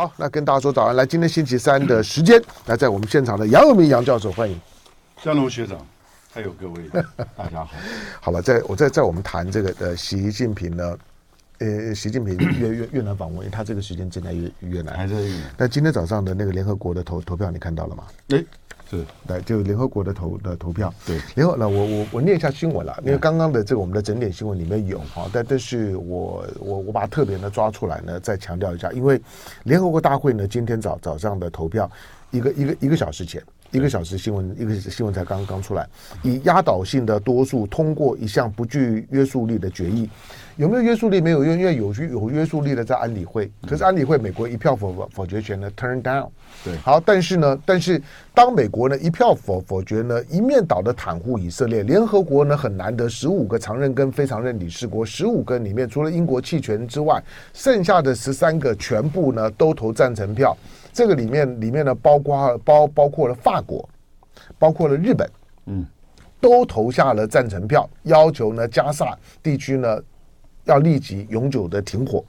好，那跟大家说早安。来，今天星期三的时间，来在我们现场的杨永明杨教授，欢迎。江龙学长，还有各位，大家好。好了，在我在在我们谈这个呃，习近平呢，呃，习近平越越越南访问，因为他这个时间正在越越南，还在越南。但今天早上的那个联合国的投投票，你看到了吗？诶是，来就联合国的投的投票，对，联合那我我我念一下新闻了，因为刚刚的这个我们的整点新闻里面有哈，但但是我我我把它特别的抓出来呢，再强调一下，因为联合国大会呢今天早早上的投票，一个一个一个小时前，一个小时新闻一个新闻才刚刚出来，以压倒性的多数通过一项不具约束力的决议。有没有约束力？没有用，因为有有约束力的在安理会。可是安理会美国一票否否决权呢？Turn down。对，好，但是呢，但是当美国呢一票否否决呢，一面倒的袒护以色列，联合国呢很难得十五个常任跟非常任理事国，十五个里面除了英国弃权之外，剩下的十三个全部呢都投赞成票。这个里面里面呢包括包包括了法国，包括了日本，嗯，都投下了赞成票，要求呢加萨地区呢。要立即永久的停火，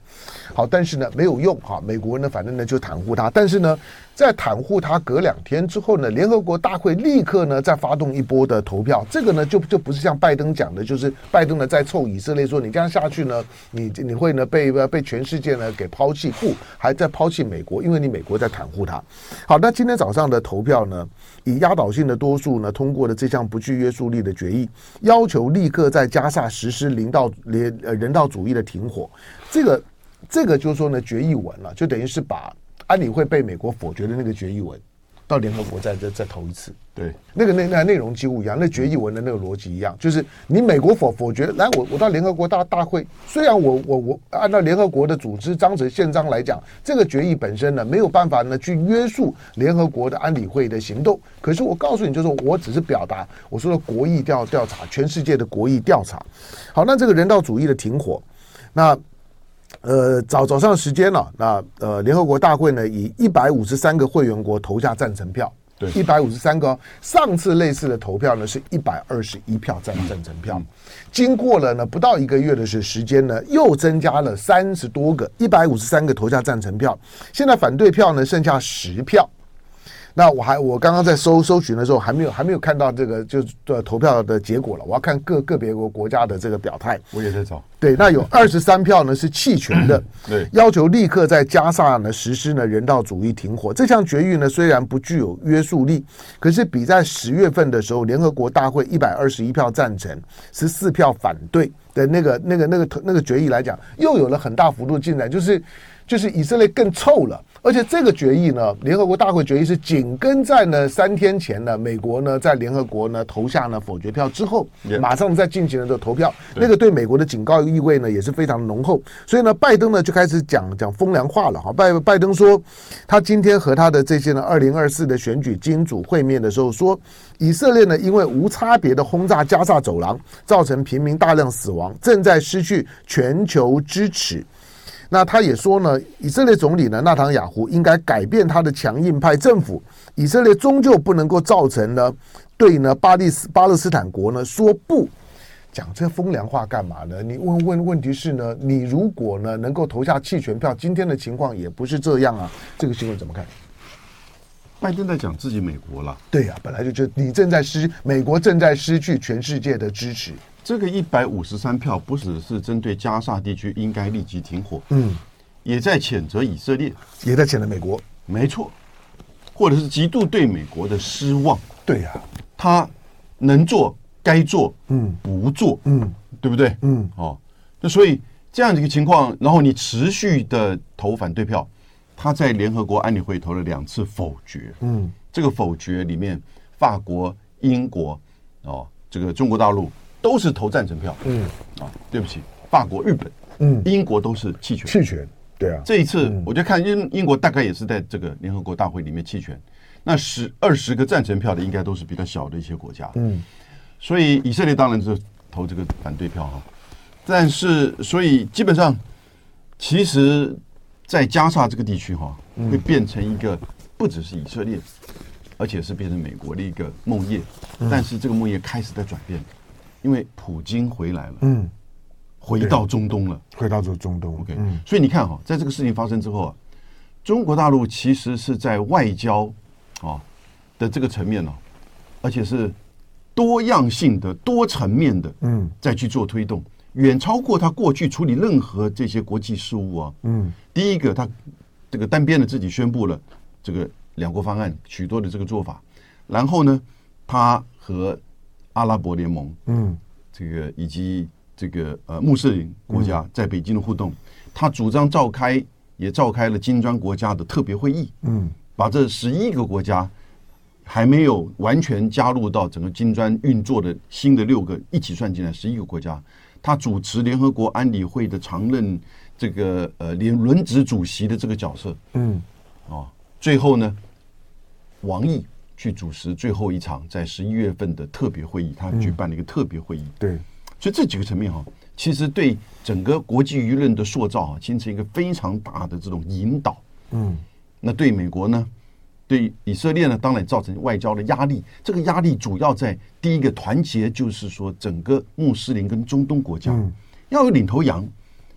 好，但是呢没有用哈，美国呢反正呢就袒护他，但是呢在袒护他隔两天之后呢，联合国大会立刻呢再发动一波的投票，这个呢就就不是像拜登讲的，就是拜登呢在凑以色列说，你这样下去呢，你你会呢被被全世界呢给抛弃，不还在抛弃美国，因为你美国在袒护他。好，那今天早上的投票呢，以压倒性的多数呢通过了这项不具约束力的决议，要求立刻在加萨实施人道连呃人道。主义的停火，这个这个就是说呢，决议文了、就等于是把安理会被美国否决的那个决议文，到联合国再再再投一次。对，那个那那内容几乎一样，那决议文的那个逻辑一样，就是你美国否否决，来我我到联合国大大会，虽然我我我按照联合国的组织章程宪章来讲，这个决议本身呢没有办法呢去约束联合国的安理会的行动，可是我告诉你，就是我只是表达我说的国意调调查，全世界的国意调查。好，那这个人道主义的停火，那呃早早上时间了、啊，那呃联合国大会呢以一百五十三个会员国投下赞成票。对一百五十三个，上次类似的投票呢是一百二十一票赞赞成票，经过了呢不到一个月的时时间呢，又增加了三十多个，一百五十三个投下赞成票，现在反对票呢剩下十票。那我还我刚刚在搜搜寻的时候，还没有还没有看到这个就是的投票的结果了。我要看个个别国国家的这个表态。我也在找。对，那有二十三票呢是弃权的，对，要求立刻在加萨呢实施呢人道主义停火。这项决议呢虽然不具有约束力，可是比在十月份的时候联合国大会一百二十一票赞成，十四票反对的那个那个那个那个决议来讲，又有了很大幅度的进展，就是就是以色列更臭了。而且这个决议呢，联合国大会决议是紧跟在呢三天前呢，美国呢在联合国呢投下呢否决票之后，马上再进行了这个投票，那个对美国的警告意味呢也是非常浓厚。所以呢，拜登呢就开始讲讲风凉话了哈。拜拜登说，他今天和他的这些呢二零二四的选举金主会面的时候说，以色列呢因为无差别的轰炸加萨走廊，造成平民大量死亡，正在失去全球支持。那他也说呢，以色列总理呢，纳坦雅胡应该改变他的强硬派政府。以色列终究不能够造成呢，对呢巴利斯巴勒斯坦国呢说不。讲这风凉话干嘛呢？你问问问题是呢，你如果呢能够投下弃权票，今天的情况也不是这样啊。这个新闻怎么看？拜登在讲自己美国了。对呀、啊，本来就就你正在失，美国正在失去全世界的支持。这个一百五十三票不只是针对加沙地区应该立即停火，嗯，也在谴责以色列，也在谴责美国，没错，或者是极度对美国的失望。对呀，他能做该做，嗯，不做，嗯，对不对？嗯，哦，那所以这样的一个情况，然后你持续的投反对票，他在联合国安理会投了两次否决，嗯，这个否决里面，法国、英国，哦，这个中国大陆。都是投赞成票，嗯。啊，对不起，法国、日本、嗯，英国都是弃权，弃权，对啊，这一次我就看英英国大概也是在这个联合国大会里面弃权，那十二十个赞成票的应该都是比较小的一些国家，嗯，所以以色列当然是投这个反对票哈，但是所以基本上，其实，在加沙这个地区哈，会变成一个不只是以色列，而且是变成美国的一个梦魇，但是这个梦魇开始在转变。因为普京回来了，嗯，回到中东了，回到这中东。OK，嗯，所以你看哈，在这个事情发生之后啊，中国大陆其实是在外交啊的这个层面呢，而且是多样性的、多层面的，嗯，再去做推动，远超过他过去处理任何这些国际事务啊。嗯，第一个，他这个单边的自己宣布了这个两国方案许多的这个做法，然后呢，他和阿拉伯联盟，嗯，这个以及这个呃穆斯林国家在北京的互动，他主张召开。也召开了金砖国家的特别会议，嗯，把这十一个国家还没有完全加入到整个金砖运作的新的六个一起算进来，十一个国家，他主持联合国安理会的常任这个呃连轮值主席的这个角色，嗯，啊，最后呢，王毅去主持最后一场在十一月份的特别会议，他举办了一个特别会议，对，所以这几个层面哈。其实对整个国际舆论的塑造啊，形成一个非常大的这种引导。嗯，那对美国呢，对以色列呢，当然造成外交的压力。这个压力主要在第一个团结，就是说整个穆斯林跟中东国家要有领头羊。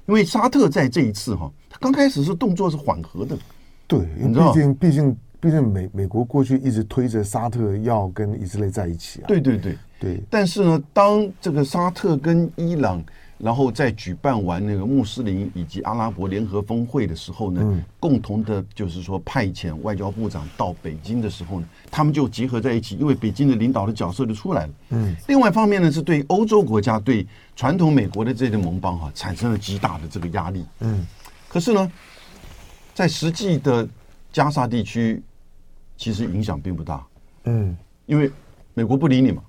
因为沙特在这一次哈，他刚开始是动作是缓和的。对，因为毕竟毕竟毕竟美美国过去一直推着沙特要跟以色列在一起啊。对对对对。但是呢，当这个沙特跟伊朗然后在举办完那个穆斯林以及阿拉伯联合峰会的时候呢，嗯、共同的就是说派遣外交部长到北京的时候呢，他们就结合在一起，因为北京的领导的角色就出来了。嗯，另外一方面呢，是对欧洲国家、对传统美国的这些盟邦哈、啊，产生了极大的这个压力。嗯，可是呢，在实际的加沙地区，其实影响并不大。嗯，因为美国不理你嘛，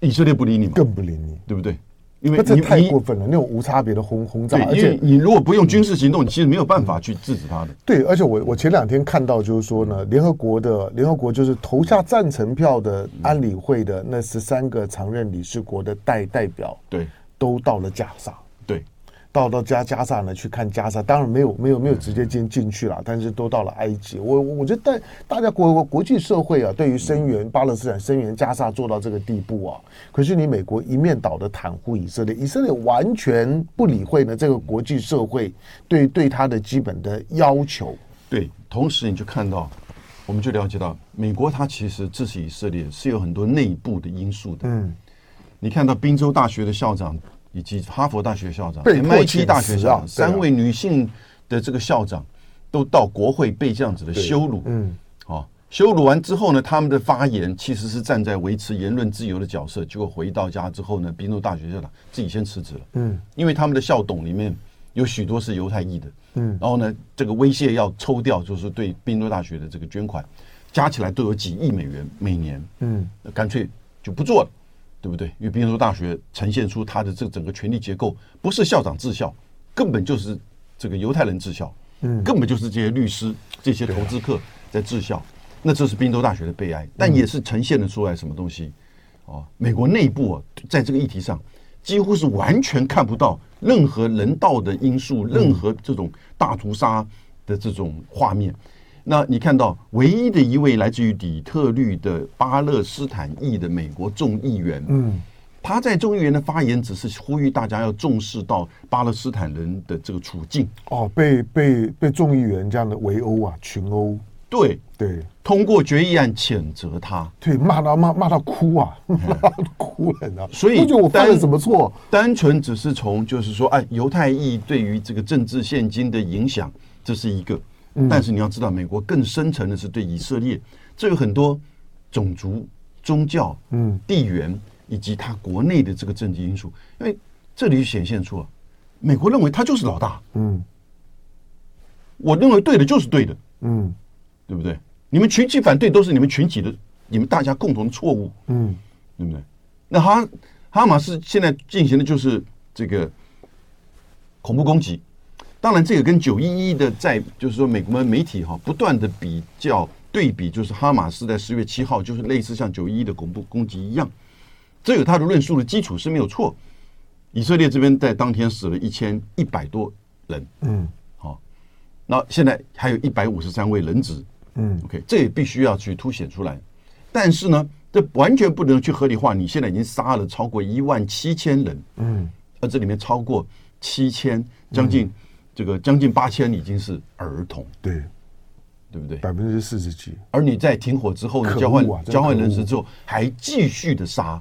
以色列不理你嘛，更不理你，对不对？因为这太过分了，那种无差别的轰轰炸，而且你如果不用军事行动，你其实没有办法去制止他的。对，而且我我前两天看到就是说呢，联合国的联合国就是投下赞成票的安理会的那十三个常任理事国的代代表，对，都到了加沙。到到加加萨呢去看加沙，当然没有没有没有直接进进去了，但是都到了埃及。我我觉得大大家国国际社会啊，对于声援巴勒斯坦、声援加沙做到这个地步啊，可是你美国一面倒的袒护以色列，以色列完全不理会呢这个国际社会对对他的基本的要求。对，同时你就看到，我们就了解到，美国它其实支持以色列是有很多内部的因素的。嗯，你看到宾州大学的校长。以及哈佛大学校长、MIT 大学校长，三位女性的这个校长都到国会被这样子的羞辱。嗯，啊，羞辱完之后呢，他们的发言其实是站在维持言论自由的角色。结果回到家之后呢，宾州大学校长自己先辞职了。嗯，因为他们的校董里面有许多是犹太裔的。嗯，然后呢，这个威胁要抽掉，就是对宾州大学的这个捐款，加起来都有几亿美元每年。嗯，干脆就不做了。对不对？因为宾州大学呈现出它的这整个权力结构，不是校长治校，根本就是这个犹太人治校，嗯，根本就是这些律师、这些投资客在治校。那这是宾州大学的悲哀，但也是呈现了出来什么东西？哦，美国内部啊，在这个议题上，几乎是完全看不到任何人道的因素，任何这种大屠杀的这种画面。那你看到唯一的一位来自于底特律的巴勒斯坦裔的美国众议员，嗯，他在众议员的发言只是呼吁大家要重视到巴勒斯坦人的这个处境。哦，被被被众议员这样的围殴啊，群殴。对对，通过决议案谴责他，对，骂他骂骂他哭啊，骂他哭了呢。所以，我犯了什么错？单纯只是从就是说，哎，犹太裔对于这个政治现金的影响，这是一个。但是你要知道，美国更深层的是对以色列，这有很多种族、宗教、嗯、地缘以及他国内的这个政治因素。因为这里显现出了美国认为他就是老大，嗯，我认为对的就是对的，嗯，对不对？你们群体反对都是你们群体的，你们大家共同的错误，嗯，对不对？那哈哈马斯现在进行的就是这个恐怖攻击。当然，这个跟九一一的在就是说，美国媒体哈不断的比较对比，就是哈马斯在十月七号就是类似像九一一的恐怖攻击一样，这有他的论述的基础是没有错。以色列这边在当天死了一千一百多人，嗯，好，那现在还有一百五十三位人质，嗯，OK，这也必须要去凸显出来。但是呢，这完全不能去合理化，你现在已经杀了超过一万七千人，嗯，而这里面超过七千将近。这个将近八千已经是儿童，对，对不对？百分之四十几。而你在停火之后呢，啊、交换交换人质之后，还继续的杀，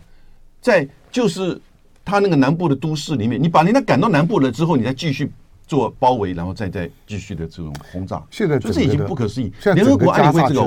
在就是他那个南部的都市里面，你把人家赶到南部了之后，你再继续。做包围，然后再再继续的这种轰炸，现在这已经不可思议。联合国安理会这个，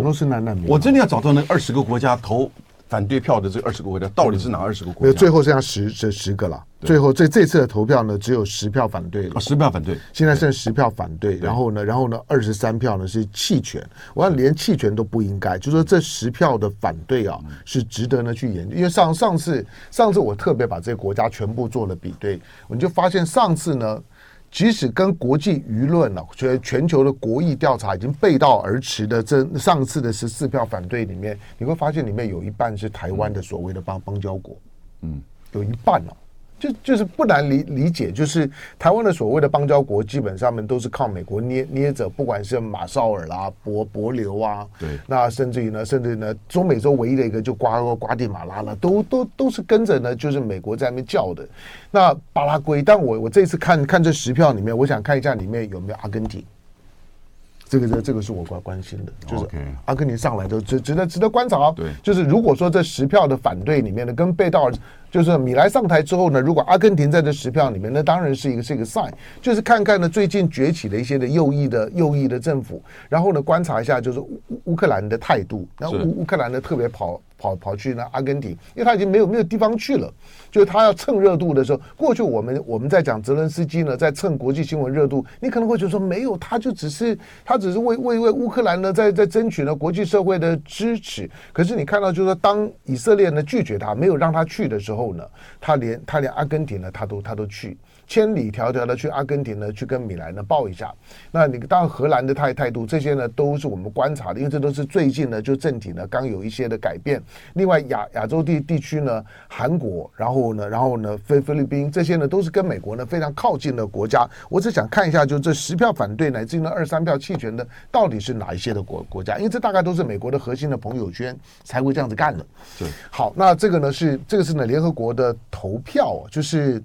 我真的要找到那二十个国家投反对票的这二十个国家，到底是哪二十个国家？最后剩下十这十个了。最后这这次的投票呢，只有十票反对了。十票反对，现在剩十票反对。然后呢，然后呢，二十三票呢是弃权。我看连弃权都不应该，就说这十票的反对啊，是值得呢去研究。因为上上次上次我特别把这些国家全部做了比对，我就发现上次呢。即使跟国际舆论呢，觉得全球的国意调查已经背道而驰的，这上次的十四票反对里面，你会发现里面有一半是台湾的所谓的邦邦交国，嗯，有一半哦。就就是不难理理解，就是台湾的所谓的邦交国，基本上面都是靠美国捏捏着，不管是马绍尔啦、博博流啊，对，那甚至于呢，甚至于呢，中美洲唯一的一个就瓜瓜地马拉了，都都都是跟着呢，就是美国在那边叫的。那巴拉圭，但我我这次看看这十票里面，我想看一下里面有没有阿根廷。这个这这个是我关关心的，就是阿根廷上来都值值得值得观察。对，就是如果说这十票的反对里面呢，跟背道而，就是米莱上台之后呢，如果阿根廷在这十票里面，那当然是一个是一个 sign，就是看看呢最近崛起的一些的右翼的右翼的政府，然后呢观察一下就是乌乌克兰的态度，然后乌乌克兰呢特别跑。跑跑去呢阿根廷，因为他已经没有没有地方去了，就是他要蹭热度的时候。过去我们我们在讲泽伦斯基呢，在蹭国际新闻热度，你可能会觉得说没有，他就只是他只是为为为乌克兰呢在在争取呢国际社会的支持。可是你看到就是说，当以色列呢拒绝他，没有让他去的时候呢，他连他连阿根廷呢他都他都去。千里迢迢的去阿根廷呢，去跟米兰呢报一下。那你当然荷兰的态态度，这些呢都是我们观察的，因为这都是最近呢就政体呢刚有一些的改变。另外亚亚洲地地区呢，韩国，然后呢，然后呢菲菲律宾这些呢都是跟美国呢非常靠近的国家。我只想看一下，就这十票反对乃至于呢二三票弃权的，到底是哪一些的国国家？因为这大概都是美国的核心的朋友圈才会这样子干的。对，好，那这个呢是这个是呢联合国的投票，就是。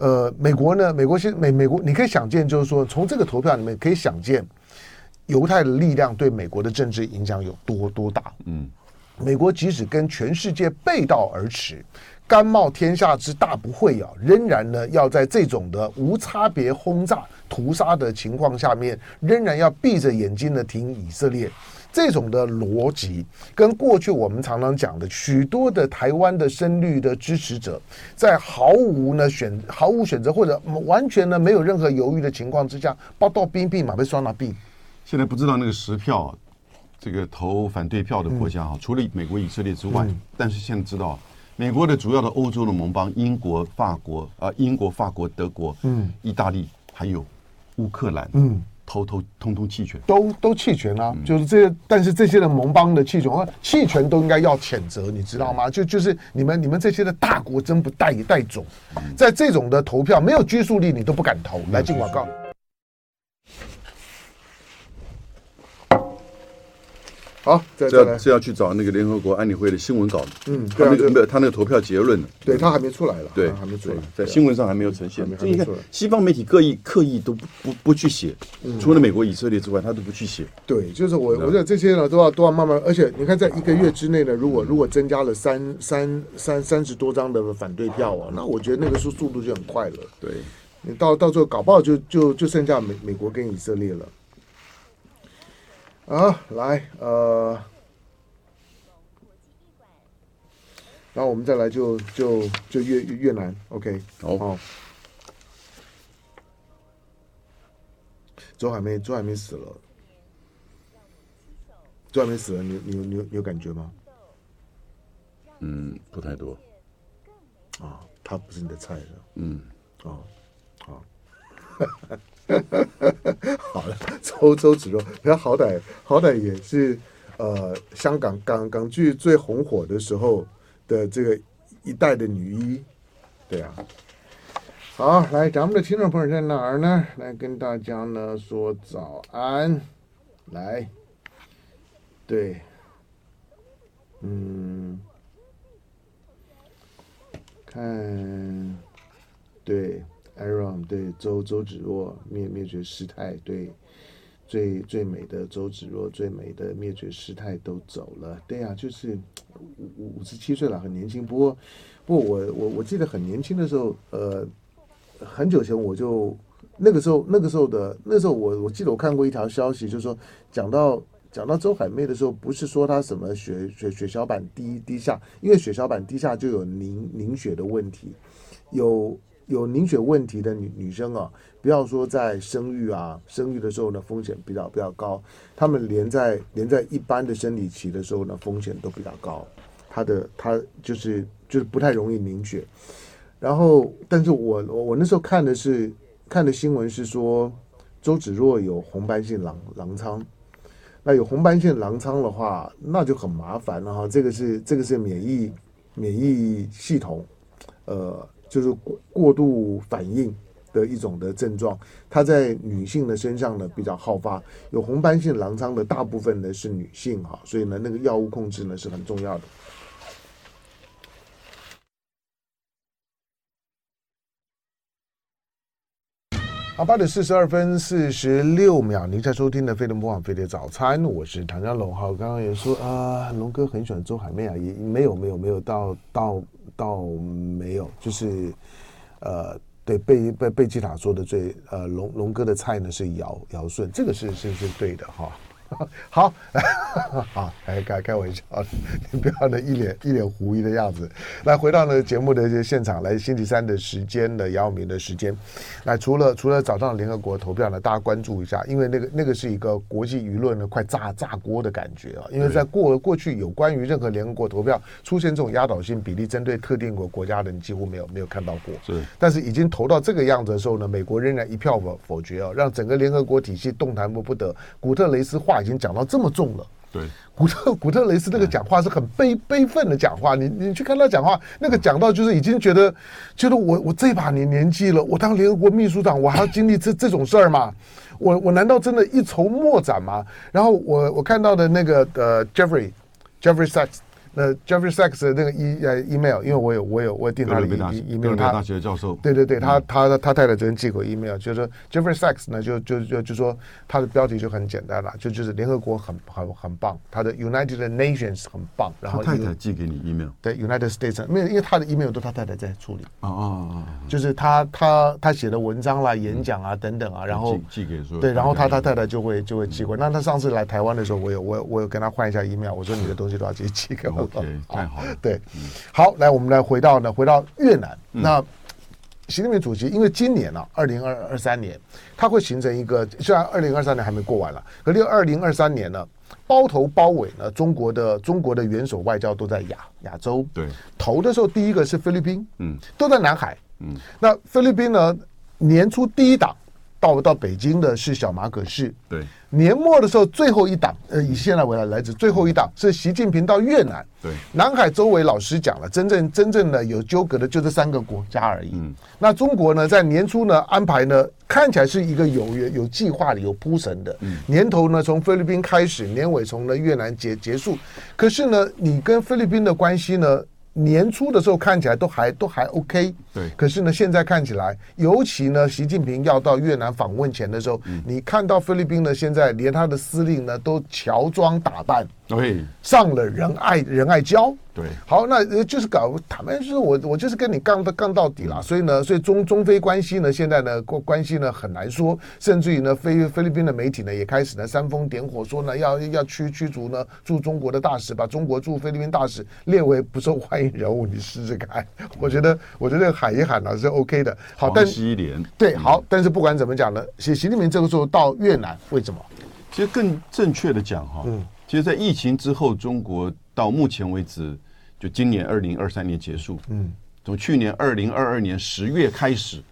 呃，美国呢？美国现美美国，你可以想见，就是说，从这个投票里面可以想见，犹太的力量对美国的政治影响有多多大。嗯，美国即使跟全世界背道而驰，甘冒天下之大不讳啊，仍然呢要在这种的无差别轰炸、屠杀的情况下面，仍然要闭着眼睛的挺以色列。这种的逻辑，跟过去我们常常讲的许多的台湾的深绿的支持者，在毫无呢选毫无选择或者完全呢没有任何犹豫的情况之下，报到兵兵马被双拿兵。现在不知道那个十票，这个投反对票的国家哈，除了美国、以色列之外，但是现在知道，美国的主要的欧洲的盟邦，英国、法国啊，英国、法国、德国，嗯，意大利，还有乌克兰，嗯。偷偷通通弃权，都都弃权啊！嗯、就是这些，但是这些的盟邦的弃权，弃权都应该要谴责，你知道吗？就就是你们你们这些的大国真不带一带种，在这种的投票没有拘束力，你都不敢投。来进广告。好，这要是要去找那个联合国安理会的新闻稿，嗯，他那个没有，他那个投票结论，对他还没出来了，对，还没出来，在新闻上还没有呈现。所以你看，西方媒体刻意刻意都不不不去写，除了美国、以色列之外，他都不去写。对，就是我，我觉得这些呢都要都要慢慢，而且你看，在一个月之内呢，如果如果增加了三三三三十多张的反对票啊，那我觉得那个速速度就很快了。对，你到到最后搞不好就就就剩下美美国跟以色列了。啊，来，呃，然后我们再来就就就越越南，OK，好，好，周海媚，周海媚死了，周海媚死了，你你你有有感觉吗？嗯，不太多。啊，他不是你的菜的。嗯，哦，好。好了，周周芷若，他好歹好歹也是呃香港港港剧最红火的时候的这个一代的女一，对啊。好，来，咱们的听众朋友在哪儿呢？来跟大家呢说早安，来，对，嗯，看，对。Aaron 对周周芷若灭灭绝师太对。最最美的周芷若，最美的灭绝师太都走了。对呀、就是五五十七岁了，很年轻。不过，不过我我我记得很年轻的时候，呃，很久前我就那个时候那个时候的那时候我我记得我看过一条消息，就是说讲到讲到周海媚的时候，不是说她什么血血血小板低低下，因为血小板低下就有凝凝血的问题，有。有凝血问题的女女生啊，不要说在生育啊，生育的时候呢，风险比较比较高。她们连在连在一般的生理期的时候呢，风险都比较高。她的她就是就是不太容易凝血。然后，但是我我我那时候看的是看的新闻是说，周芷若有红斑性狼狼疮。那有红斑性狼疮的话，那就很麻烦了哈。这个是这个是免疫免疫系统，呃。就是过过度反应的一种的症状，它在女性的身上呢比较好发，有红斑性狼疮的大部分呢是女性哈，所以呢那个药物控制呢是很重要的。好，八点四十二分四十六秒，您在收听的飞碟播放飞碟早餐，我是唐家龙。好，刚刚也说啊，龙哥很喜欢周海媚啊，也没有没有没有到到。倒没有，就是，呃，对，贝贝贝吉塔说的最，呃，龙龙哥的菜呢是尧尧舜，这个是是是对的哈。好，好，开开开玩笑，你不要那一脸一脸狐疑的样子。来，回到呢节目的这个现场，来星期三的时间的姚明的时间。来，除了除了早上联合国投票呢，大家关注一下，因为那个那个是一个国际舆论呢快炸炸锅的感觉啊。因为在过过去有关于任何联合国投票出现这种压倒性比例针对特定国国家的，你几乎没有没有看到过。是，但是已经投到这个样子的时候呢，美国仍然一票否否决啊，让整个联合国体系动弹不不得。古特雷斯话。已经讲到这么重了，对，古特古特雷斯那个讲话是很悲悲愤的讲话，你你去看他讲话，那个讲到就是已经觉得觉得我我这把年年纪了，我当联合国秘书长，我还要经历这这种事儿吗？我我难道真的一筹莫展吗？然后我我看到的那个呃，Jeffrey Jeffrey Sachs。那 Jeffrey Sachs 的那个 e 呃 email，因为我有我有我订他的 email，他大学教授，对对对，他他他太太昨天寄过 email，就是说 Jeffrey Sachs 呢就就就就说他的标题就很简单了，就就是联合国很很很棒，他的 United Nations 很棒，然后他太太寄给你 email，对 United States，没有，因为他的 email 都他太太在处理，啊啊啊，就是他他他写的文章啦、演讲啊等等啊，然后寄给说，对，然后他他太太就会就会寄过，那他上次来台湾的时候，我有我我有跟他换一下 email，我说你的东西都要寄寄给我。OK，太好了。对，好，来，我们来回到呢，回到越南。那习近平主席，因为今年呢，二零二二三年，他会形成一个，虽然二零二三年还没过完了，可是二零二三年呢，包头包尾呢，中国的中国的元首外交都在亚亚洲。对，头的时候，第一个是菲律宾，嗯，都在南海，嗯，那菲律宾呢，年初第一档。到到北京的是小马可仕，对，年末的时候最后一档，呃，以现在为来来自最后一档是习近平到越南，对，南海周围老师讲了，真正真正的有纠葛的就这三个国家而已。嗯，那中国呢，在年初呢安排呢，看起来是一个有有有计划的、有铺陈的。嗯，年头呢从菲律宾开始，年尾从呢越南结结束。可是呢，你跟菲律宾的关系呢？年初的时候看起来都还都还 OK，对。可是呢，现在看起来，尤其呢，习近平要到越南访问前的时候，嗯、你看到菲律宾呢，现在连他的司令呢都乔装打扮，对，上了仁爱仁爱交。对，好，那就是搞坦白说，我我就是跟你杠到杠到底了，所以呢，所以中中菲关系呢，现在呢关关系呢很难说，甚至于呢，菲菲律宾的媒体呢也开始呢煽风点火，说呢要要驱驱逐呢驻中国的大使，把中国驻菲律宾大使列为不受欢迎人物，你试试看，我觉得我觉得喊一喊呢是 OK 的。好，但是对，好，但是不管怎么讲呢，习习近平这个时候到越南，为什么？其实更正确的讲哈，嗯，其实，在疫情之后，中国。到目前为止，就今年二零二三年结束，嗯，从去年二零二二年十月开始，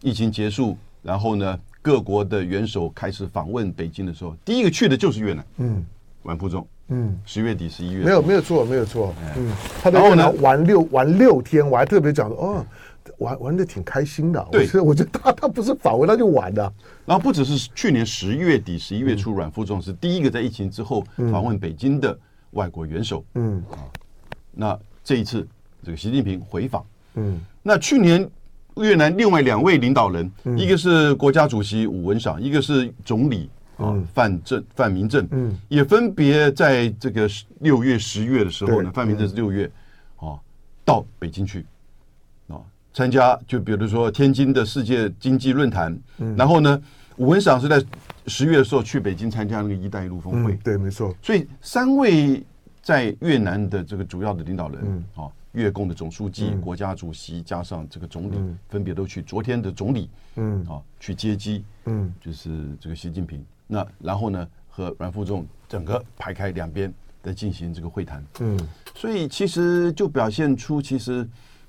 疫情结束，然后呢，各国的元首开始访问北京的时候，第一个去的就是越南，嗯，阮富仲，嗯，十月底十一月，没有没有错没有错，嗯，他然后呢？玩六玩六天，我还特别讲说，哦，玩玩的挺开心的，对，我觉得他他不是访问他就玩的，然后不只是去年十月底十一月初，阮富仲是第一个在疫情之后访问北京的。外国元首，嗯。啊，那这一次这个习近平回访，嗯，那去年越南另外两位领导人，一个是国家主席武文赏，一个是总理啊范正范明正，嗯，也分别在这个六月、十月的时候呢，范明正是六月啊到北京去啊参加，就比如说天津的世界经济论坛，嗯然后呢，武文赏是在十月的时候去北京参加那个“一带一路”峰会，对，没错。所以三位在越南的这个主要的领导人啊。越共的总书记、嗯、国家主席加上这个总理，嗯、分别都去。昨天的总理，嗯，啊，去接机，嗯，就是这个习近平。那然后呢，和阮富仲整个排开两边在进行这个会谈，嗯，所以其实就表现出，其实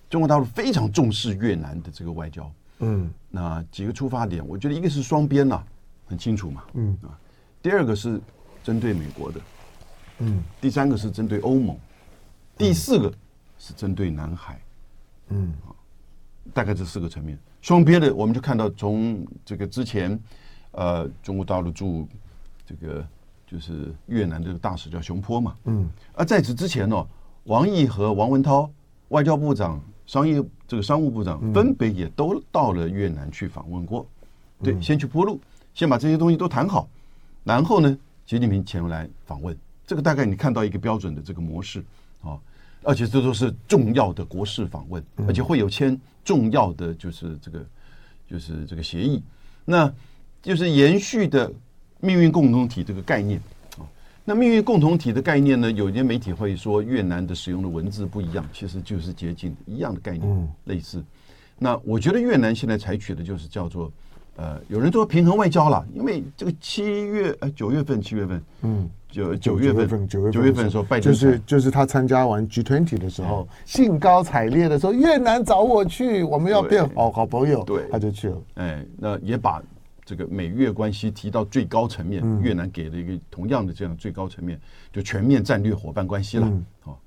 中国大陆非常重视越南的这个外交，嗯，那几个出发点，我觉得一个是双边呐，很清楚嘛，嗯。啊，第二个是针对美国的，嗯，第三个是针对欧盟，第四个。是针对南海，嗯，大概这四个层面。双边的，我们就看到从这个之前，呃，中国大陆驻这个就是越南这个大使叫熊坡嘛，嗯，而在此之前呢，王毅和王文涛外交部长、商业这个商务部长分别也都到了越南去访问过，对，先去铺路，先把这些东西都谈好，然后呢，习近平前来访问，这个大概你看到一个标准的这个模式啊。而且这都是重要的国事访问，而且会有签重要的就是这个就是这个协议，那就是延续的命运共同体这个概念啊。那命运共同体的概念呢，有些媒体会说越南的使用的文字不一样，其实就是接近一样的概念，类似。那我觉得越南现在采取的就是叫做。呃，有人说平衡外交了，因为这个七月呃九月份七月份，嗯，九九月份九月份九月份的时候，拜登就是就是他参加完 G20 的时候，兴高采烈的说越南找我去，我们要变好好朋友，对，他就去了。哎，那也把这个美越关系提到最高层面，越南给了一个同样的这样最高层面，就全面战略伙伴关系了。好，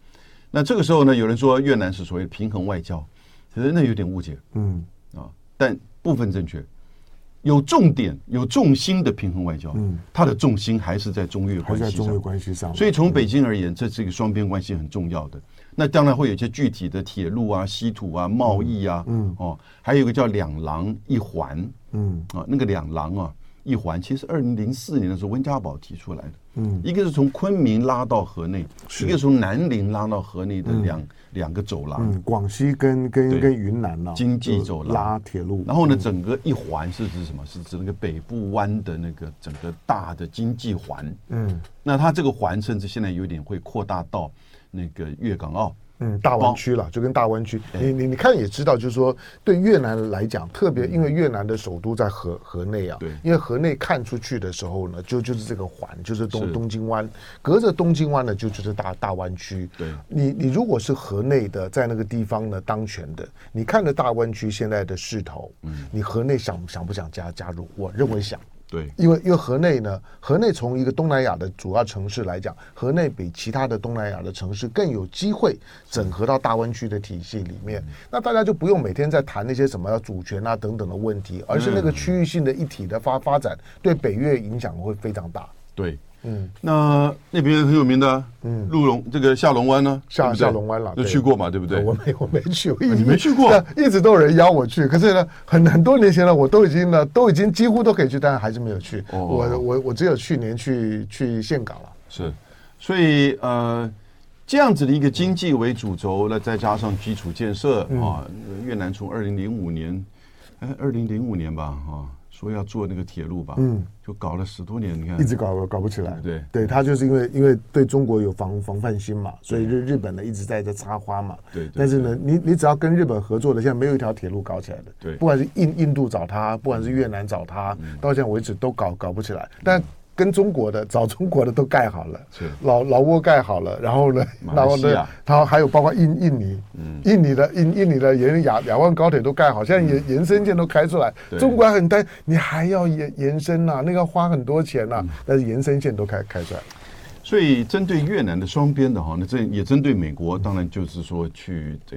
那这个时候呢，有人说越南是所谓平衡外交，其实那有点误解，嗯啊，但部分正确。有重点、有重心的平衡外交，嗯，它的重心还是在中越关系上。中越关系上，所以从北京而言，这是一个双边关系很重要的。那当然会有一些具体的铁路啊、稀土啊、贸易啊，嗯，哦，还有一个叫两廊一环，嗯，啊，那个两廊啊。一环其实二零零四年的时候温家宝提出来的，嗯，一个是从昆明拉到河内，一个从南宁拉到河内的两两个走廊，嗯广西跟跟跟云南啊，经济走廊。拉铁路，然后呢，整个一环是指什么？是指那个北部湾的那个整个大的经济环，嗯，那它这个环甚至现在有点会扩大到那个粤港澳。嗯，大湾区了，就跟大湾区，你你你看也知道，就是说对越南来讲，特别因为越南的首都在河河内啊，对，因为河内看出去的时候呢，就就是这个环，就是东东京湾，隔着东京湾呢，就就是大大湾区。对，你你如果是河内的，在那个地方呢当权的，你看着大湾区现在的势头，嗯，你河内想想不想加加入？我认为想。对，因为因为河内呢，河内从一个东南亚的主要城市来讲，河内比其他的东南亚的城市更有机会整合到大湾区的体系里面。那大家就不用每天在谈那些什么主权啊等等的问题，而是那个区域性的一体的发发展，对北越影响会非常大。对。嗯，那那边很有名的，嗯，鹿龙这个下龙湾呢，下下龙湾了，就去过嘛，对不对？我没我没去，我你没去过，一直都有人邀我去，可是呢，很很多年前了，我都已经呢，都已经几乎都可以去，但是还是没有去。我我我只有去年去去岘港了。是，所以呃，这样子的一个经济为主轴，那再加上基础建设啊，越南从二零零五年，哎，二零零五年吧，啊。说要做那个铁路吧，嗯，就搞了十多年，你看一直搞搞不起来。对对，他就是因为因为对中国有防防范心嘛，所以日日本呢一直在这插花嘛。对。但是呢，你你只要跟日本合作的，现在没有一条铁路搞起来的。对。不管是印印度找他，不管是越南找他，到现在为止都搞搞不起来。但跟中国的找中国的都盖好了，是。老老挝盖好了，然后呢，然后呢，它还有包括印印尼，嗯，印尼的印印尼的沿亚亚万高铁都盖好，现在延延伸线都开出来，中国还很担，你还要延延伸呐，那个花很多钱呐，但是延伸线都开开出来。所以针对越南的双边的哈，那这也针对美国，当然就是说去，这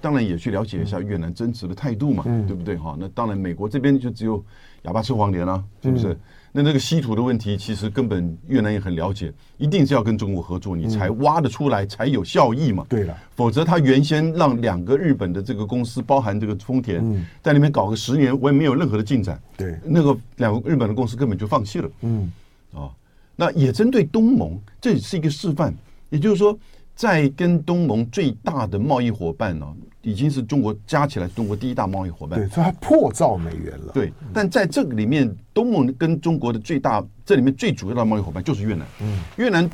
当然也去了解一下越南真实的态度嘛，对不对哈？那当然美国这边就只有哑巴吃黄连了，是不是？那那个稀土的问题，其实根本越南也很了解，一定是要跟中国合作，你才挖得出来，才有效益嘛。对了，否则他原先让两个日本的这个公司，包含这个丰田，在那边搞个十年，我也没有任何的进展。对，那个两个日本的公司根本就放弃了。嗯，啊，那也针对东盟，这也是一个示范，也就是说。在跟东盟最大的贸易伙伴呢、哦，已经是中国加起来中国第一大贸易伙伴，对，所以它破兆美元了。对，但在这个里面，东盟跟中国的最大，这里面最主要的贸易伙伴就是越南。嗯，越南，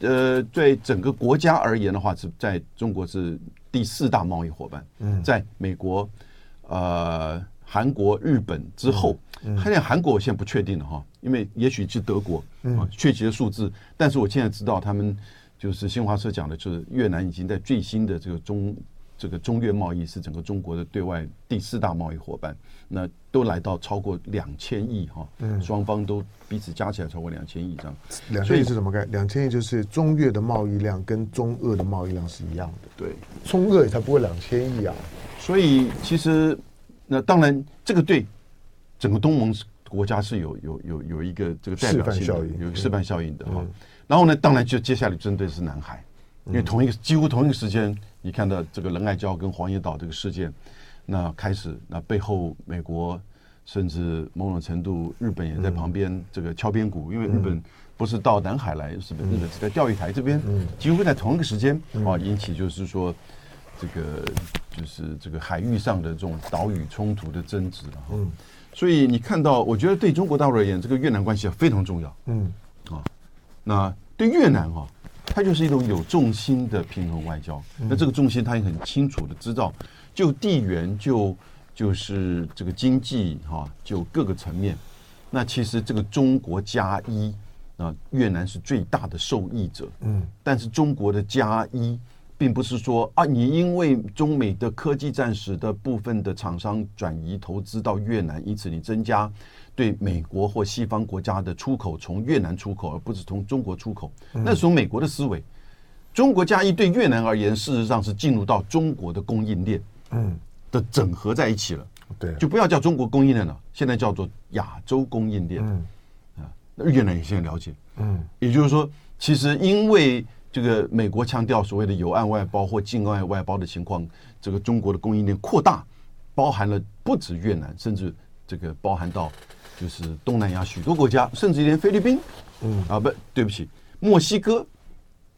呃，对整个国家而言的话，是在中国是第四大贸易伙伴。嗯，在美国、呃，韩国、日本之后，看见韩国我现在不确定了哈，因为也许是德国啊，确切的数字，但是我现在知道他们。就是新华社讲的，就是越南已经在最新的这个中这个中越贸易是整个中国的对外第四大贸易伙伴，那都来到超过两千亿哈，双方都彼此加起来超过两千亿这样。两千亿是什么概念？两千亿就是中越的贸易量跟中俄的贸易量是一样的。对，中俄也才不会两千亿啊。所以其实那当然这个对整个东盟国家是有有有有一个这个代表性的，有示范效应的哈。然后呢，当然就接下来针对的是南海，因为同一个几乎同一个时间，你看到这个仁爱礁跟黄岩岛这个事件，那开始，那背后美国甚至某种程度日本也在旁边这个敲边鼓，因为日本不是到南海来，日本日本是在钓鱼台这边，几乎在同一个时间啊，引起就是说这个就是这个海域上的这种岛屿冲突的争执了哈。所以你看到，我觉得对中国大陆而言，这个越南关系非常重要。嗯，啊，那。对越南哈，它就是一种有重心的平衡外交。那这个重心，它也很清楚的知道，就地缘，就就是这个经济哈，就各个层面。那其实这个中国加一啊，越南是最大的受益者。嗯，但是中国的加一，并不是说啊，你因为中美的科技战使得部分的厂商转移投资到越南，因此你增加。对美国或西方国家的出口从越南出口，而不是从中国出口，那是从美国的思维。中国加一对越南而言，事实上是进入到中国的供应链，嗯，的整合在一起了。对，就不要叫中国供应链了，现在叫做亚洲供应链。嗯，啊，那越南也现在了解。嗯，也就是说，其实因为这个美国强调所谓的有岸外包或境外外包的情况，这个中国的供应链扩大，包含了不止越南，甚至这个包含到。就是东南亚许多国家，甚至连菲律宾，嗯。啊，不对不起，墨西哥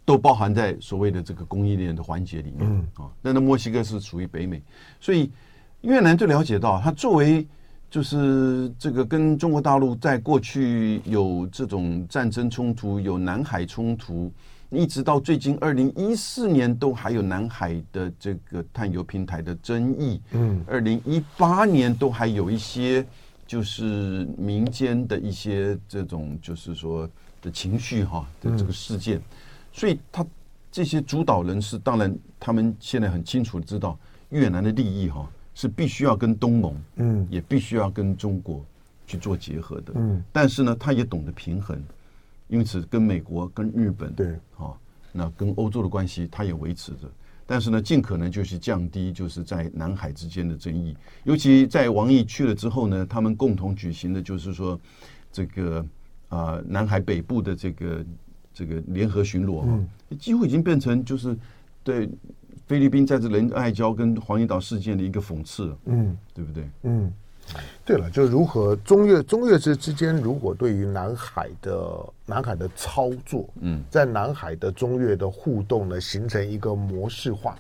都包含在所谓的这个供应链的环节里面，嗯。啊，那那墨西哥是属于北美，所以越南就了解到，它作为就是这个跟中国大陆在过去有这种战争冲突，有南海冲突，一直到最近二零一四年都还有南海的这个探油平台的争议，嗯，二零一八年都还有一些。就是民间的一些这种，就是说的情绪哈的这个事件，所以他这些主导人士，当然他们现在很清楚知道，越南的利益哈是必须要跟东盟，嗯，也必须要跟中国去做结合的，嗯，但是呢，他也懂得平衡，因此跟美国、跟日本，对，哦，那跟欧洲的关系，它也维持着。但是呢，尽可能就是降低，就是在南海之间的争议。尤其在王毅去了之后呢，他们共同举行的就是说，这个啊、呃，南海北部的这个这个联合巡逻嘛，几乎已经变成就是对菲律宾在这仁爱礁跟黄岩岛事件的一个讽刺了，嗯，对不对？嗯。对了，就如何中越中越之之间，如果对于南海的南海的操作，嗯，在南海的中越的互动呢，形成一个模式化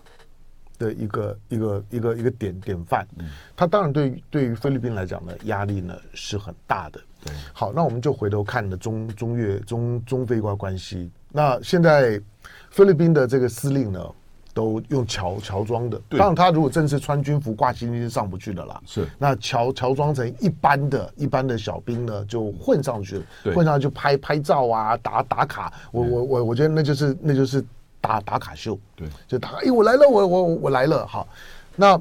的一个一个一个一个典典范，嗯，它当然对于对于菲律宾来讲呢，压力呢是很大的。对，好，那我们就回头看的中中越中中非关关系，那现在菲律宾的这个司令呢？都用乔乔装的，当然他如果正式穿军服挂星星是上不去的啦。是，那乔乔装成一般的一般的小兵呢，就混上去了，混上去就拍拍照啊，打打卡。我我我我觉得那就是那就是打打卡秀。对，就打，哎，我来了，我我我来了。好，那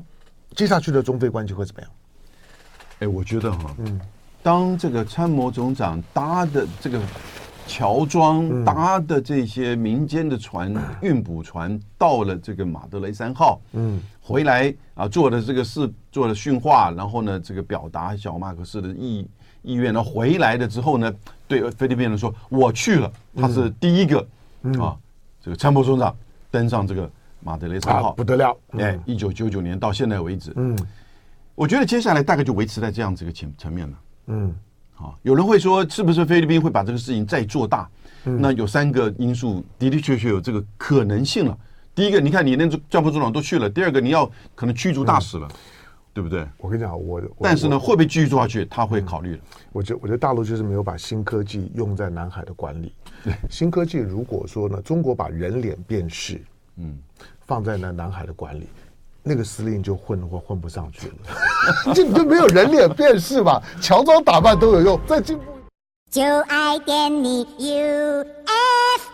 接下去的中非关系会怎么样？哎，我觉得哈，嗯，当这个参谋总长搭的这个乔装搭的这些民间的船、运补船到了这个马德雷三号，嗯，回来啊，做了这个事，做了训话，然后呢，这个表达小马克思的意意愿，然后回来了之后呢，对菲律宾人说：“我去了。”他是第一个啊，这个参谋总长登上这个马德雷三号，不得了！哎，一九九九年到现在为止，嗯，我觉得接下来大概就维持在这样子一个层层面了，嗯。啊，有人会说，是不是菲律宾会把这个事情再做大？嗯、那有三个因素的的确确有这个可能性了。第一个，你看你那教务组长都去了；第二个，你要可能驱逐大使了，嗯、对不对？我跟你讲，我，我但是呢，会不会继续做下去？他会考虑的。我觉得，我觉得大陆就是没有把新科技用在南海的管理。对，新科技如果说呢，中国把人脸辨识，嗯，放在那南海的管理。那个司令就混或混不上去了，就就没有人脸辨识吧，乔装打扮都有用，再进步。就爱点你，U F